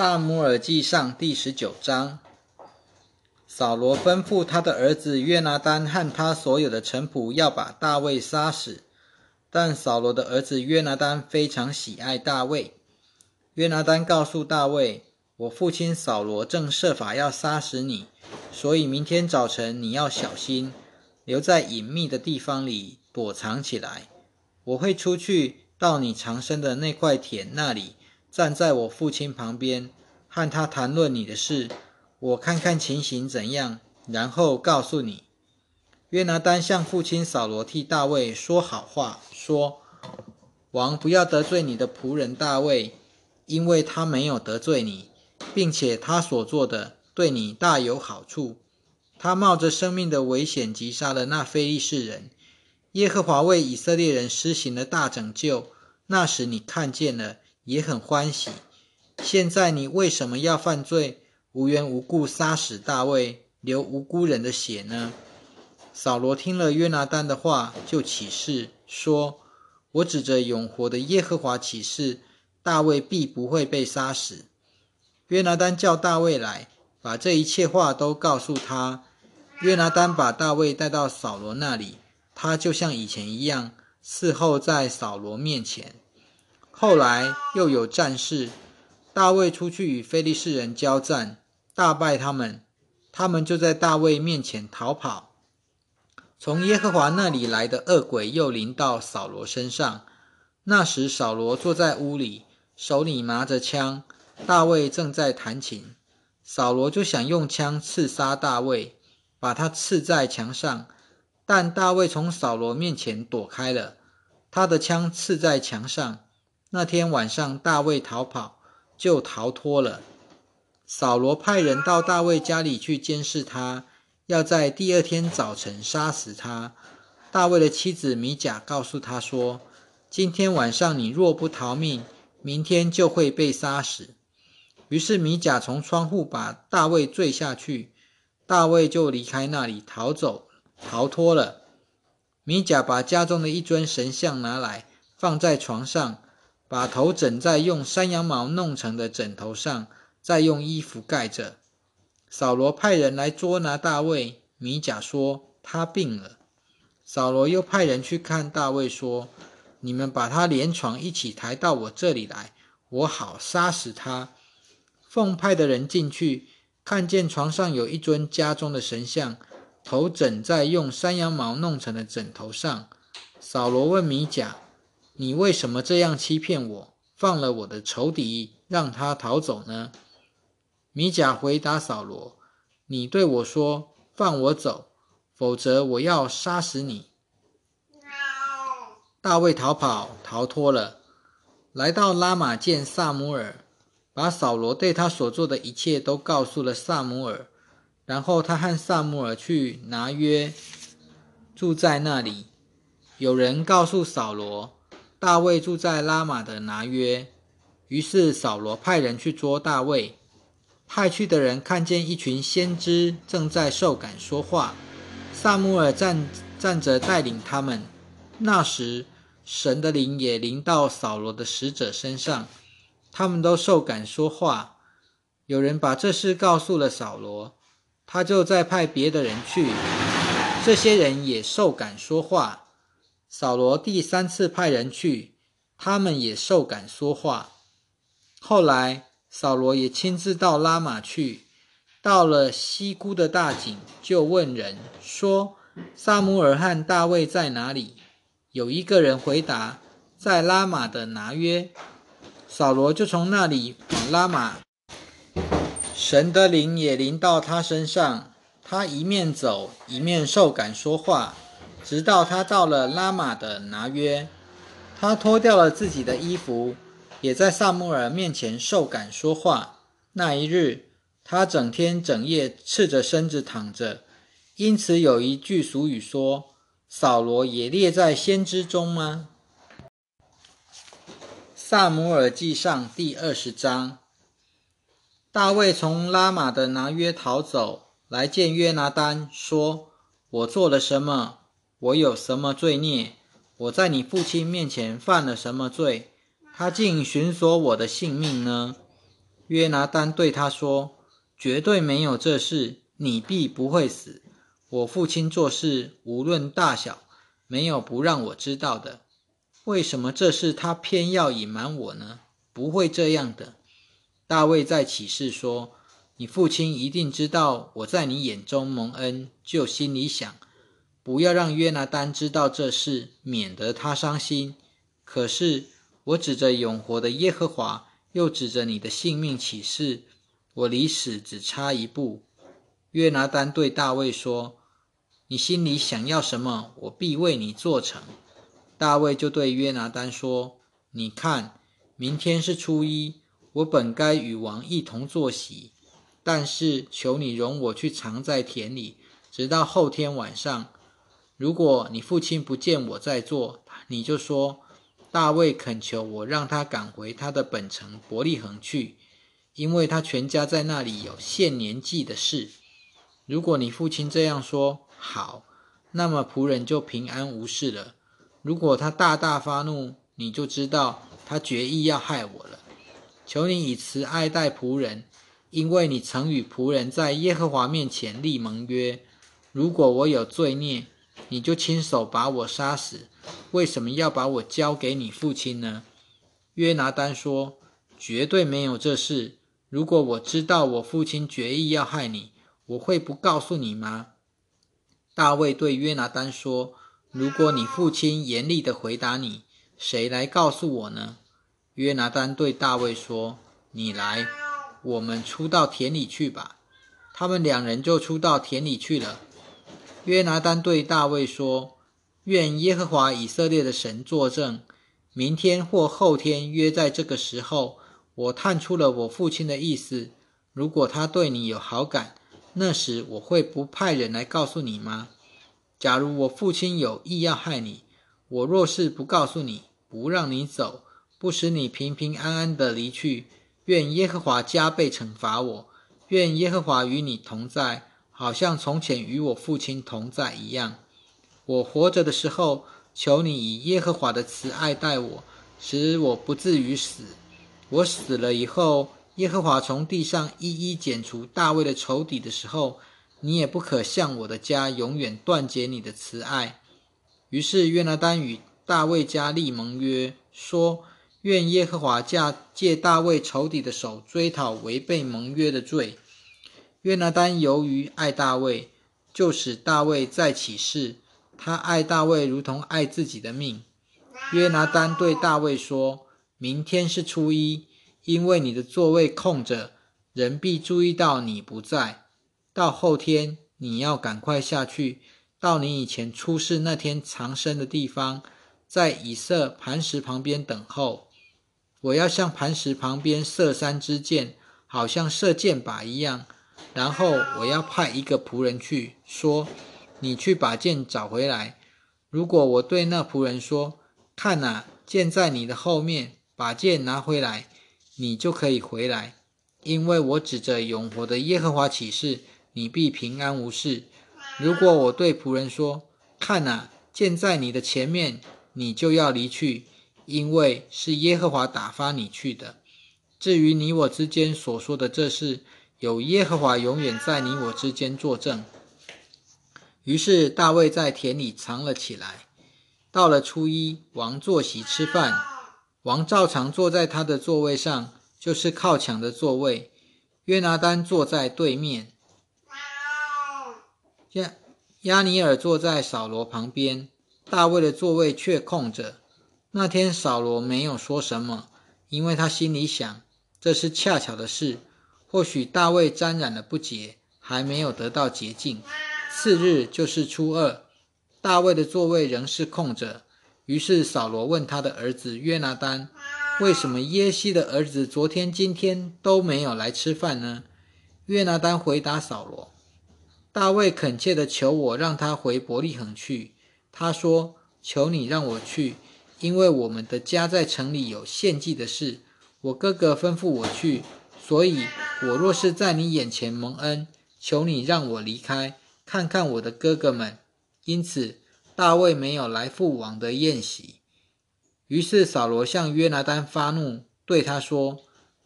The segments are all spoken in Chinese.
萨姆尔记上第十九章，扫罗吩咐他的儿子约拿丹和他所有的臣仆要把大卫杀死，但扫罗的儿子约拿丹非常喜爱大卫。约拿丹告诉大卫：“我父亲扫罗正设法要杀死你，所以明天早晨你要小心，留在隐秘的地方里躲藏起来。我会出去到你藏身的那块田那里。”站在我父亲旁边，和他谈论你的事，我看看情形怎样，然后告诉你。约拿丹向父亲扫罗替大卫说好话，说：“王不要得罪你的仆人大卫，因为他没有得罪你，并且他所做的对你大有好处。他冒着生命的危险击杀了那非利士人。耶和华为以色列人施行了大拯救，那时你看见了。”也很欢喜。现在你为什么要犯罪，无缘无故杀死大卫，流无辜人的血呢？扫罗听了约拿丹的话，就起誓说：“我指着永活的耶和华起誓，大卫必不会被杀死。”约拿丹叫大卫来，把这一切话都告诉他。约拿丹把大卫带到扫罗那里，他就像以前一样伺候在扫罗面前。后来又有战事，大卫出去与非利士人交战，大败他们，他们就在大卫面前逃跑。从耶和华那里来的恶鬼又临到扫罗身上。那时扫罗坐在屋里，手里拿着枪，大卫正在弹琴。扫罗就想用枪刺杀大卫，把他刺在墙上，但大卫从扫罗面前躲开了，他的枪刺在墙上。那天晚上，大卫逃跑，就逃脱了。扫罗派人到大卫家里去监视他，要在第二天早晨杀死他。大卫的妻子米甲告诉他说：“今天晚上你若不逃命，明天就会被杀死。”于是米甲从窗户把大卫坠下去，大卫就离开那里逃走，逃脱了。米甲把家中的一尊神像拿来，放在床上。把头枕在用山羊毛弄成的枕头上，再用衣服盖着。扫罗派人来捉拿大卫，米甲说他病了。扫罗又派人去看大卫，说：“你们把他连床一起抬到我这里来，我好杀死他。”奉派的人进去，看见床上有一尊家中的神像，头枕在用山羊毛弄成的枕头上。扫罗问米甲。你为什么这样欺骗我？放了我的仇敌，让他逃走呢？米甲回答扫罗：“你对我说，放我走，否则我要杀死你。”大卫逃跑，逃脱了，来到拉玛见萨姆尔，把扫罗对他所做的一切都告诉了萨姆尔。然后他和萨姆尔去拿约，住在那里。有人告诉扫罗。大卫住在拉玛的拿约，于是扫罗派人去捉大卫。派去的人看见一群先知正在受感说话，萨姆尔站站着带领他们。那时，神的灵也临到扫罗的使者身上，他们都受感说话。有人把这事告诉了扫罗，他就再派别的人去，这些人也受感说话。扫罗第三次派人去，他们也受感说话。后来，扫罗也亲自到拉玛去，到了西姑的大井，就问人说：“萨姆尔和大卫在哪里？”有一个人回答：“在拉玛的拿约。”扫罗就从那里往拉玛。神的灵也临到他身上，他一面走，一面受感说话。直到他到了拉玛的拿约，他脱掉了自己的衣服，也在萨穆尔面前受感说话。那一日，他整天整夜赤着身子躺着。因此有一句俗语说：“扫罗也列在先知中吗？”萨姆尔记上第二十章，大卫从拉玛的拿约逃走，来见约拿丹，说：“我做了什么？”我有什么罪孽？我在你父亲面前犯了什么罪？他竟寻索我的性命呢？约拿丹对他说：“绝对没有这事，你必不会死。我父亲做事无论大小，没有不让我知道的。为什么这事他偏要隐瞒我呢？不会这样的。”大卫在启示说：“你父亲一定知道我在你眼中蒙恩，就心里想，不要让约拿丹知道这事，免得他伤心。可是我指着永活的耶和华。”又指着你的性命起誓，我离死只差一步。约拿丹对大卫说：“你心里想要什么，我必为你做成。”大卫就对约拿丹说：“你看，明天是初一，我本该与王一同坐席，但是求你容我去藏在田里，直到后天晚上。如果你父亲不见我在做，你就说。”大卫恳求我让他赶回他的本城伯利恒去，因为他全家在那里有献年祭的事。如果你父亲这样说，好，那么仆人就平安无事了。如果他大大发怒，你就知道他决意要害我了。求你以慈爱待仆人，因为你曾与仆人在耶和华面前立盟约。如果我有罪孽，你就亲手把我杀死。为什么要把我交给你父亲呢？约拿丹说：“绝对没有这事。如果我知道我父亲决意要害你，我会不告诉你吗？”大卫对约拿丹说：“如果你父亲严厉的回答你，谁来告诉我呢？”约拿丹对大卫说：“你来，我们出到田里去吧。”他们两人就出到田里去了。约拿丹对大卫说。愿耶和华以色列的神作证，明天或后天约在这个时候，我探出了我父亲的意思。如果他对你有好感，那时我会不派人来告诉你吗？假如我父亲有意要害你，我若是不告诉你，不让你走，不使你平平安安的离去，愿耶和华加倍惩罚我。愿耶和华与你同在，好像从前与我父亲同在一样。我活着的时候，求你以耶和华的慈爱待我，使我不至于死。我死了以后，耶和华从地上一一剪除大卫的仇敌的时候，你也不可向我的家永远断绝你的慈爱。于是约拿丹与大卫家立盟约，说：愿耶和华借借大卫仇敌的手追讨违背盟约的罪。约拿丹由于爱大卫，就使大卫再起誓。他爱大卫如同爱自己的命。约拿丹对大卫说：“明天是初一，因为你的座位空着，人必注意到你不在。到后天，你要赶快下去，到你以前出事那天藏身的地方，在以色磐石旁边等候。我要向磐石旁边射三支箭，好像射箭靶一样。然后我要派一个仆人去说。”你去把剑找回来。如果我对那仆人说：“看呐，剑在你的后面，把剑拿回来，你就可以回来，因为我指着永活的耶和华起誓，你必平安无事。”如果我对仆人说：“看呐，剑在你的前面，你就要离去，因为是耶和华打发你去的。至于你我之间所说的这事，有耶和华永远在你我之间作证。”于是大卫在田里藏了起来。到了初一，王坐席吃饭，王照常坐在他的座位上，就是靠墙的座位。约拿丹坐在对面，亚亚尼尔坐在扫罗旁边。大卫的座位却空着。那天扫罗没有说什么，因为他心里想，这是恰巧的事。或许大卫沾染了不洁，还没有得到洁净。次日就是初二，大卫的座位仍是空着。于是扫罗问他的儿子约拿丹：“为什么耶西的儿子昨天、今天都没有来吃饭呢？”约拿丹回答扫罗：“大卫恳切的求我让他回伯利恒去。他说：‘求你让我去，因为我们的家在城里有献祭的事。我哥哥吩咐我去，所以我若是在你眼前蒙恩，求你让我离开。’”看看我的哥哥们，因此大卫没有来父王的宴席。于是扫罗向约拿丹发怒，对他说：“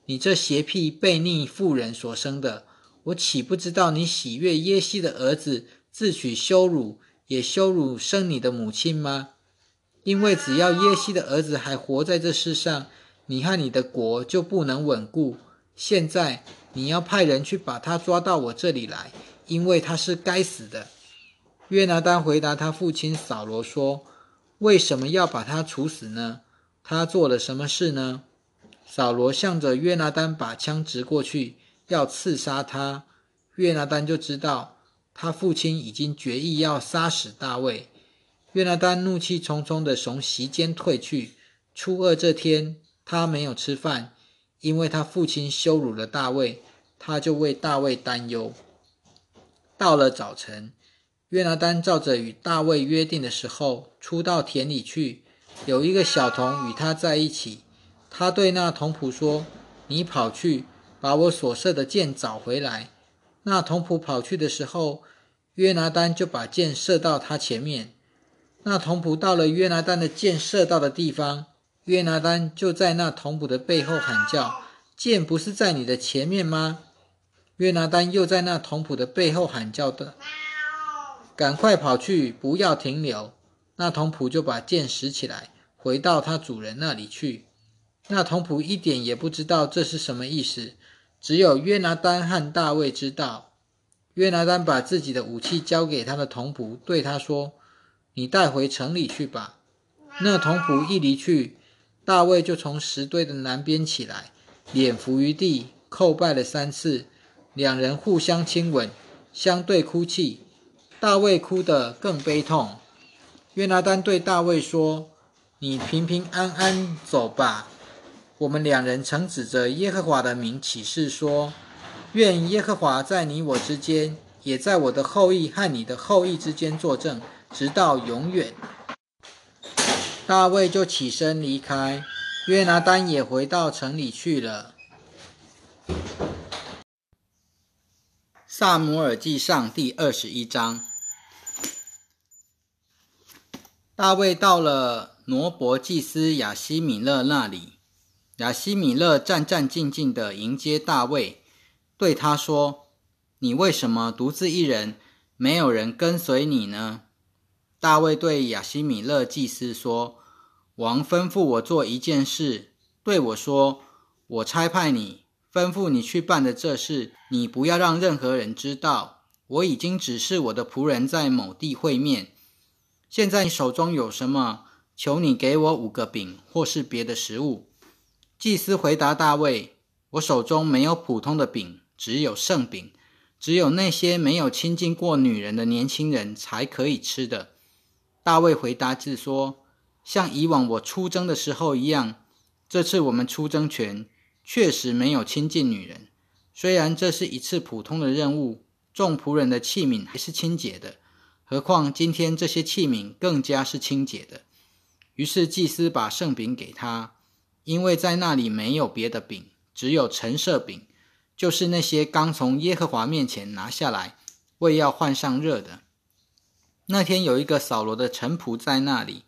你这邪僻悖逆妇人所生的，我岂不知道你喜悦耶西的儿子，自取羞辱，也羞辱生你的母亲吗？因为只要耶西的儿子还活在这世上，你和你的国就不能稳固。现在你要派人去把他抓到我这里来，因为他是该死的。约拿丹回答他父亲扫罗说：“为什么要把他处死呢？他做了什么事呢？”扫罗向着约拿丹把枪直过去，要刺杀他。约拿丹就知道他父亲已经决意要杀死大卫。约拿丹怒气冲冲地从席间退去。初二这天，他没有吃饭，因为他父亲羞辱了大卫，他就为大卫担忧。到了早晨，约拿丹照着与大卫约定的时候，出到田里去，有一个小童与他在一起。他对那童仆说：“你跑去把我所射的箭找回来。”那童仆跑去的时候，约拿丹就把箭射到他前面。那童仆到了约拿丹的箭射到的地方，约拿丹就在那童仆的背后喊叫：“剑不是在你的前面吗？”约拿丹又在那童仆的背后喊叫的：“赶快跑去，不要停留！”那童仆就把剑拾起来，回到他主人那里去。那童仆一点也不知道这是什么意思，只有约拿丹和大卫知道。约拿丹把自己的武器交给他的童仆，对他说。你带回城里去吧。那童仆一离去，大卫就从石堆的南边起来，脸伏于地，叩拜了三次。两人互相亲吻，相对哭泣。大卫哭得更悲痛。约拿丹对大卫说：“你平平安安走吧。我们两人曾指着耶和华的名起誓说：愿耶和华在你我之间，也在我的后裔和你的后裔之间作证。”直到永远，大卫就起身离开，约拿丹也回到城里去了。萨姆尔记上第二十一章，大卫到了挪伯祭司亚西米勒那里，亚西米勒战战兢兢地迎接大卫，对他说：“你为什么独自一人，没有人跟随你呢？”大卫对亚西米勒祭司说：“王吩咐我做一件事，对我说：‘我差派你，吩咐你去办的这事，你不要让任何人知道。我已经指示我的仆人在某地会面。现在你手中有什么？求你给我五个饼，或是别的食物。’祭司回答大卫：‘我手中没有普通的饼，只有圣饼，只有那些没有亲近过女人的年轻人才可以吃的。’”大卫回答自说：“像以往我出征的时候一样，这次我们出征前确实没有亲近女人。虽然这是一次普通的任务，众仆人的器皿还是清洁的。何况今天这些器皿更加是清洁的。”于是祭司把圣饼给他，因为在那里没有别的饼，只有陈设饼，就是那些刚从耶和华面前拿下来，为要换上热的。那天有一个扫罗的臣仆在那里，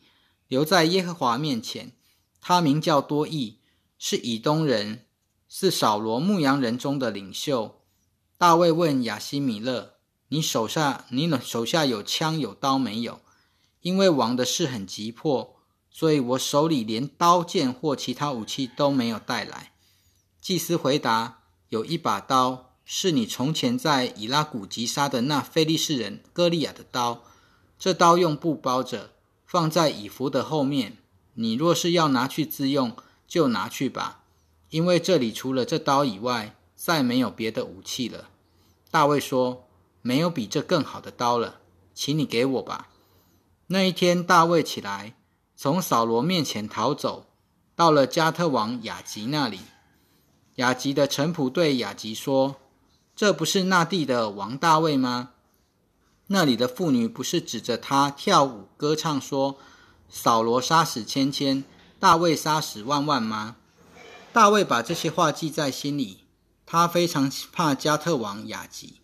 留在耶和华面前。他名叫多益，是以东人，是扫罗牧羊人中的领袖。大卫问亚西米勒：“你手下，你手下有枪有刀没有？因为王的事很急迫，所以我手里连刀剑或其他武器都没有带来。”祭司回答：“有一把刀，是你从前在以拉古吉杀的那非利士人歌利亚的刀。”这刀用布包着，放在以弗的后面。你若是要拿去自用，就拿去吧，因为这里除了这刀以外，再没有别的武器了。大卫说：“没有比这更好的刀了，请你给我吧。”那一天，大卫起来，从扫罗面前逃走，到了加特王雅吉那里。雅吉的臣仆对雅吉说：“这不是那地的王大卫吗？”那里的妇女不是指着他跳舞歌唱，说：“扫罗杀死千千，大卫杀死万万吗？”大卫把这些话记在心里，他非常怕加特王雅吉，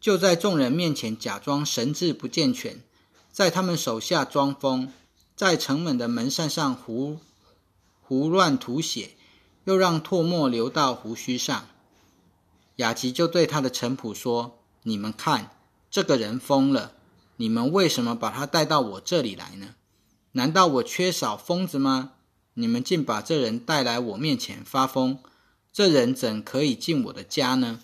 就在众人面前假装神志不健全，在他们手下装疯，在城门的门扇上胡胡乱涂血，又让唾沫流到胡须上。雅吉就对他的臣仆说：“你们看，这个人疯了。你们为什么把他带到我这里来呢？难道我缺少疯子吗？你们竟把这人带来我面前发疯，这人怎可以进我的家呢？”